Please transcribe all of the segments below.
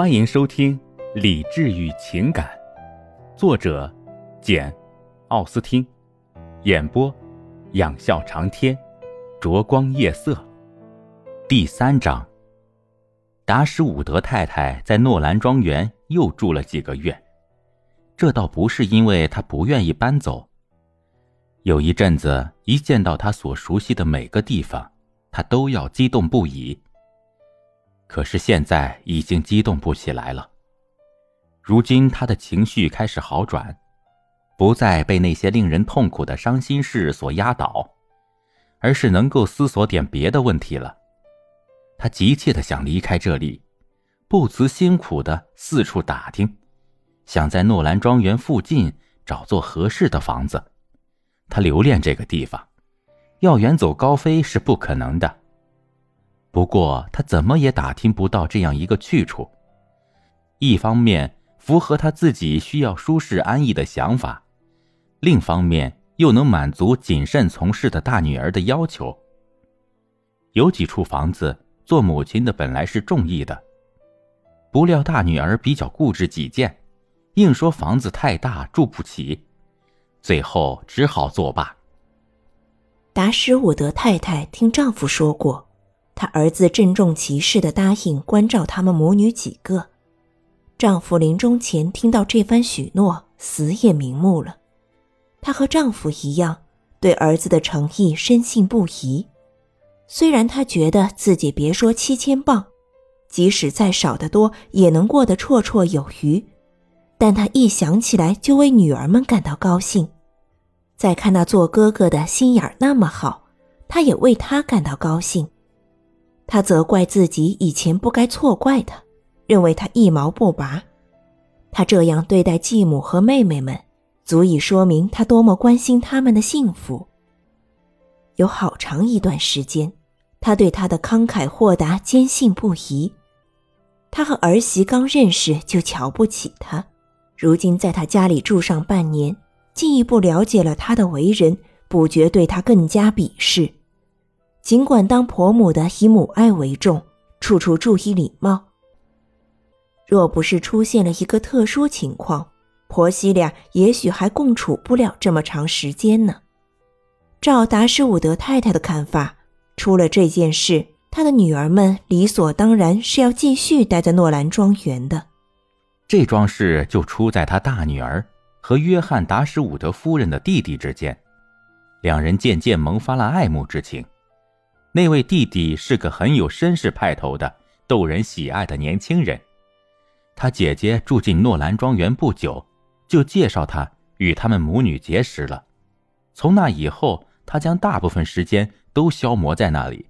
欢迎收听《理智与情感》，作者简·奥斯汀，演播仰笑长天，灼光夜色。第三章。达什伍德太太在诺兰庄园又住了几个月，这倒不是因为她不愿意搬走。有一阵子，一见到她所熟悉的每个地方，她都要激动不已。可是现在已经激动不起来了。如今他的情绪开始好转，不再被那些令人痛苦的伤心事所压倒，而是能够思索点别的问题了。他急切的想离开这里，不辞辛苦的四处打听，想在诺兰庄园附近找座合适的房子。他留恋这个地方，要远走高飞是不可能的。不过他怎么也打听不到这样一个去处。一方面符合他自己需要舒适安逸的想法，另一方面又能满足谨慎从事的大女儿的要求。有几处房子。做母亲的本来是中意的，不料大女儿比较固执己见，硬说房子太大住不起，最后只好作罢。达什伍德太太听丈夫说过，她儿子郑重其事的答应关照他们母女几个。丈夫临终前听到这番许诺，死也瞑目了。她和丈夫一样，对儿子的诚意深信不疑。虽然他觉得自己别说七千镑，即使再少得多也能过得绰绰有余，但他一想起来就为女儿们感到高兴。再看那做哥哥的心眼那么好，他也为他感到高兴。他责怪自己以前不该错怪他，认为他一毛不拔。他这样对待继母和妹妹们，足以说明他多么关心他们的幸福。有好长一段时间。他对他的慷慨豁达坚信不疑，他和儿媳刚认识就瞧不起他，如今在他家里住上半年，进一步了解了他的为人，不觉对他更加鄙视。尽管当婆母的以母爱为重，处处注意礼貌。若不是出现了一个特殊情况，婆媳俩也许还共处不了这么长时间呢。照达什伍德太太的看法。出了这件事，她的女儿们理所当然是要继续待在诺兰庄园的。这桩事就出在她大女儿和约翰·达什伍德夫人的弟弟之间，两人渐渐萌发了爱慕之情。那位弟弟是个很有绅士派头的、逗人喜爱的年轻人。他姐姐住进诺兰庄园不久，就介绍他与他们母女结识了。从那以后，他将大部分时间。都消磨在那里。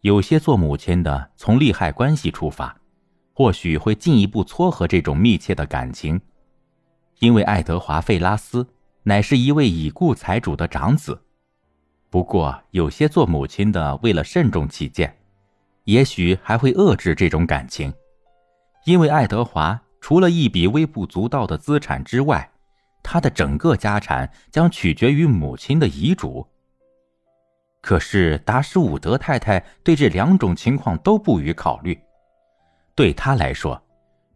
有些做母亲的从利害关系出发，或许会进一步撮合这种密切的感情，因为爱德华·费拉斯乃是一位已故财主的长子。不过，有些做母亲的为了慎重起见，也许还会遏制这种感情，因为爱德华除了一笔微不足道的资产之外，他的整个家产将取决于母亲的遗嘱。可是达什伍德太太对这两种情况都不予考虑。对她来说，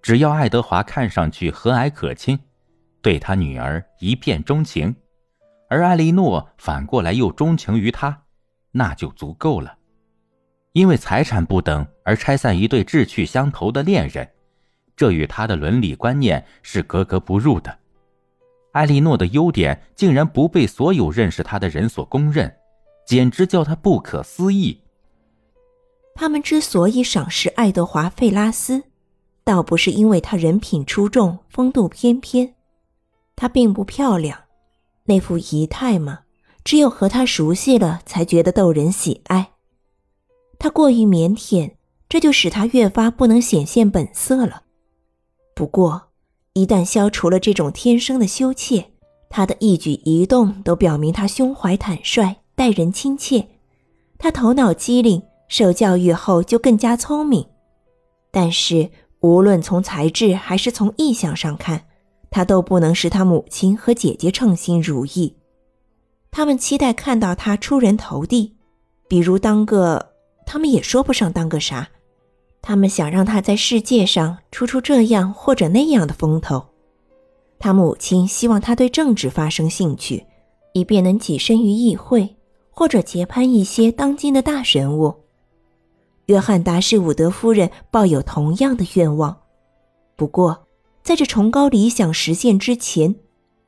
只要爱德华看上去和蔼可亲，对他女儿一片钟情，而艾莉诺反过来又钟情于他，那就足够了。因为财产不等而拆散一对志趣相投的恋人，这与他的伦理观念是格格不入的。艾莉诺的优点竟然不被所有认识她的人所公认。简直叫他不可思议。他们之所以赏识爱德华·费拉斯，倒不是因为他人品出众、风度翩翩，他并不漂亮，那副仪态嘛，只有和他熟悉了才觉得逗人喜爱。他过于腼腆，这就使他越发不能显现本色了。不过，一旦消除了这种天生的羞怯，他的一举一动都表明他胸怀坦率。待人亲切，他头脑机灵，受教育后就更加聪明。但是，无论从才智还是从意向上看，他都不能使他母亲和姐姐称心如意。他们期待看到他出人头地，比如当个……他们也说不上当个啥。他们想让他在世界上出出这样或者那样的风头。他母亲希望他对政治发生兴趣，以便能跻身于议会，或者结攀一些当今的大人物。约翰·达什伍德夫人抱有同样的愿望，不过，在这崇高理想实现之前，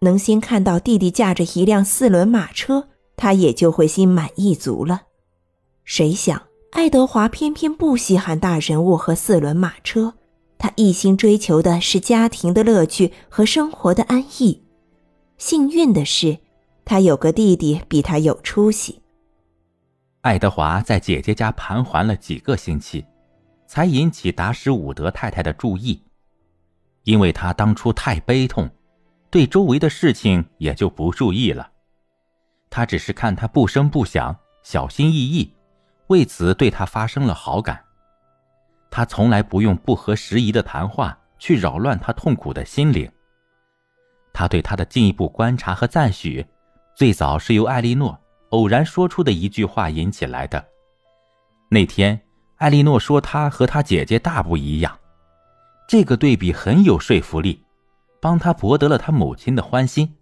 能先看到弟弟驾着一辆四轮马车，他也就会心满意足了。谁想，爱德华偏偏不稀罕大人物和四轮马车，他一心追求的是家庭的乐趣和生活的安逸。幸运的是，他有个弟弟比他有出息。爱德华在姐姐家盘桓了几个星期，才引起达什伍德太太的注意。因为他当初太悲痛，对周围的事情也就不注意了。他只是看他不声不响，小心翼翼，为此对他发生了好感。他从来不用不合时宜的谈话去扰乱他痛苦的心灵。他对他的进一步观察和赞许，最早是由艾莉诺。偶然说出的一句话引起来的。那天，艾莉诺说她和她姐姐大不一样，这个对比很有说服力，帮他博得了他母亲的欢心。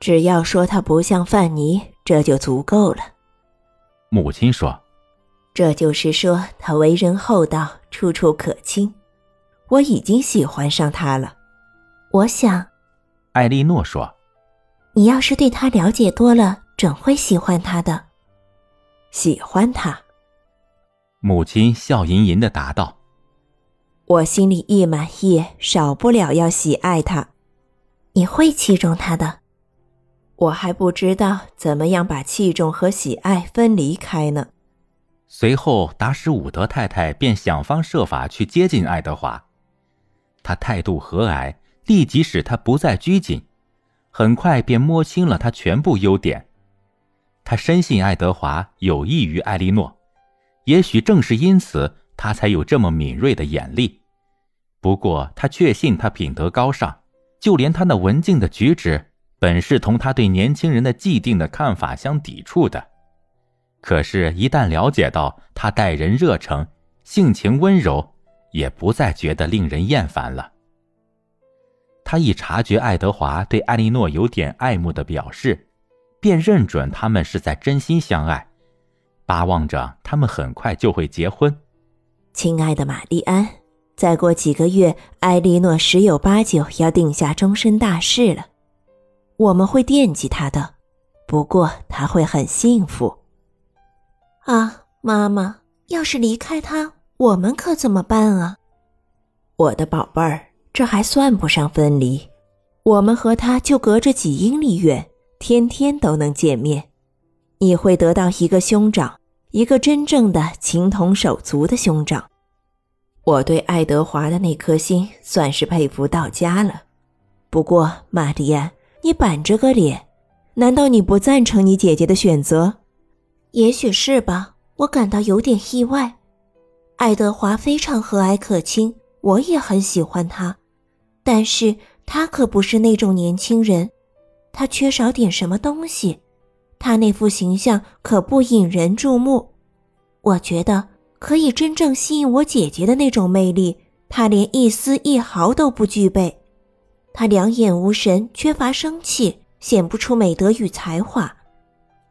只要说他不像范尼，这就足够了。母亲说：“这就是说他为人厚道，处处可亲。我已经喜欢上他了。我想。”艾莉诺说：“你要是对他了解多了。”准会喜欢他的，喜欢他。母亲笑吟吟的答道：“我心里一满意，少不了要喜爱他。你会器重他的，我还不知道怎么样把器重和喜爱分离开呢。”随后，达什伍德太太便想方设法去接近爱德华，他态度和蔼，立即使他不再拘谨，很快便摸清了他全部优点。他深信爱德华有益于艾莉诺，也许正是因此，他才有这么敏锐的眼力。不过，他确信他品德高尚，就连他那文静的举止，本是同他对年轻人的既定的看法相抵触的。可是，一旦了解到他待人热诚、性情温柔，也不再觉得令人厌烦了。他一察觉爱德华对艾莉诺有点爱慕的表示。便认准他们是在真心相爱，巴望着他们很快就会结婚。亲爱的玛丽安，再过几个月，埃莉诺十有八九要定下终身大事了。我们会惦记她的，不过她会很幸福。啊，妈妈，要是离开他，我们可怎么办啊？我的宝贝儿，这还算不上分离，我们和他就隔着几英里远。天天都能见面，你会得到一个兄长，一个真正的情同手足的兄长。我对爱德华的那颗心算是佩服到家了。不过，玛丽安，你板着个脸，难道你不赞成你姐姐的选择？也许是吧，我感到有点意外。爱德华非常和蔼可亲，我也很喜欢他，但是他可不是那种年轻人。他缺少点什么东西，他那副形象可不引人注目。我觉得可以真正吸引我姐姐的那种魅力，他连一丝一毫都不具备。他两眼无神，缺乏生气，显不出美德与才华。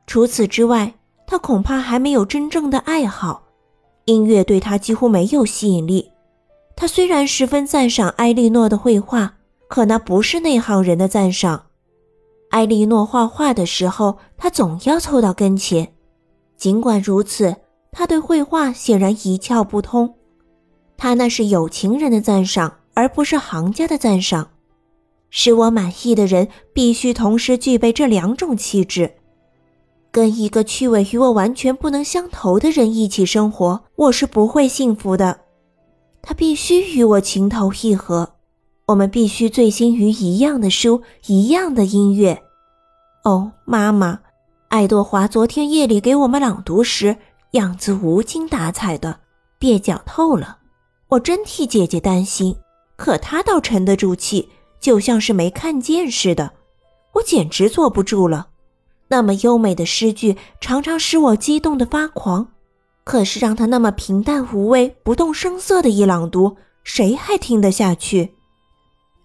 除此之外，他恐怕还没有真正的爱好。音乐对他几乎没有吸引力。他虽然十分赞赏埃莉诺的绘画，可那不是内行人的赞赏。艾莉诺画画的时候，他总要凑到跟前。尽管如此，他对绘画显然一窍不通。他那是有情人的赞赏，而不是行家的赞赏。使我满意的人必须同时具备这两种气质。跟一个趣味与我完全不能相投的人一起生活，我是不会幸福的。他必须与我情投意合。我们必须醉心于一样的书，一样的音乐。哦，妈妈，爱多华昨天夜里给我们朗读时，样子无精打采的，蹩脚透了。我真替姐姐担心，可他倒沉得住气，就像是没看见似的。我简直坐不住了。那么优美的诗句常常使我激动的发狂。可是让他那么平淡无味、不动声色的一朗读，谁还听得下去？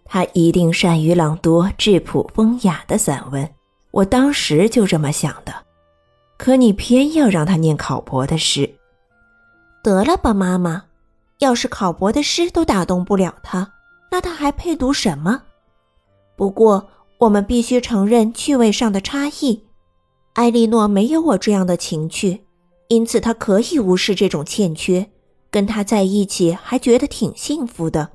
他一定善于朗读质朴风雅的散文，我当时就这么想的。可你偏要让他念考博的诗，得了吧，妈妈！要是考博的诗都打动不了他，那他还配读什么？不过我们必须承认趣味上的差异。艾莉诺没有我这样的情趣，因此她可以无视这种欠缺，跟他在一起还觉得挺幸福的。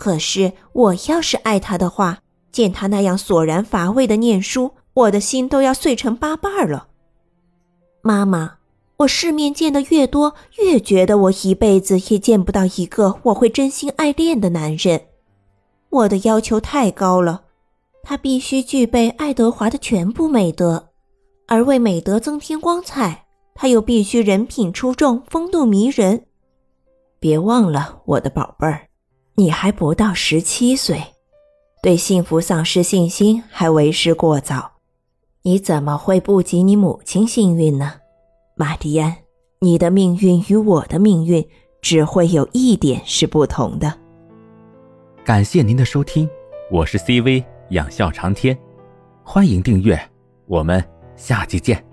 可是我要是爱他的话，见他那样索然乏味的念书，我的心都要碎成八瓣了。妈妈，我世面见的越多，越觉得我一辈子也见不到一个我会真心爱恋的男人。我的要求太高了，他必须具备爱德华的全部美德，而为美德增添光彩，他又必须人品出众、风度迷人。别忘了，我的宝贝儿。你还不到十七岁，对幸福丧失信心还为时过早。你怎么会不及你母亲幸运呢，玛蒂安？你的命运与我的命运只会有一点是不同的。感谢您的收听，我是 CV 养笑长天，欢迎订阅，我们下期见。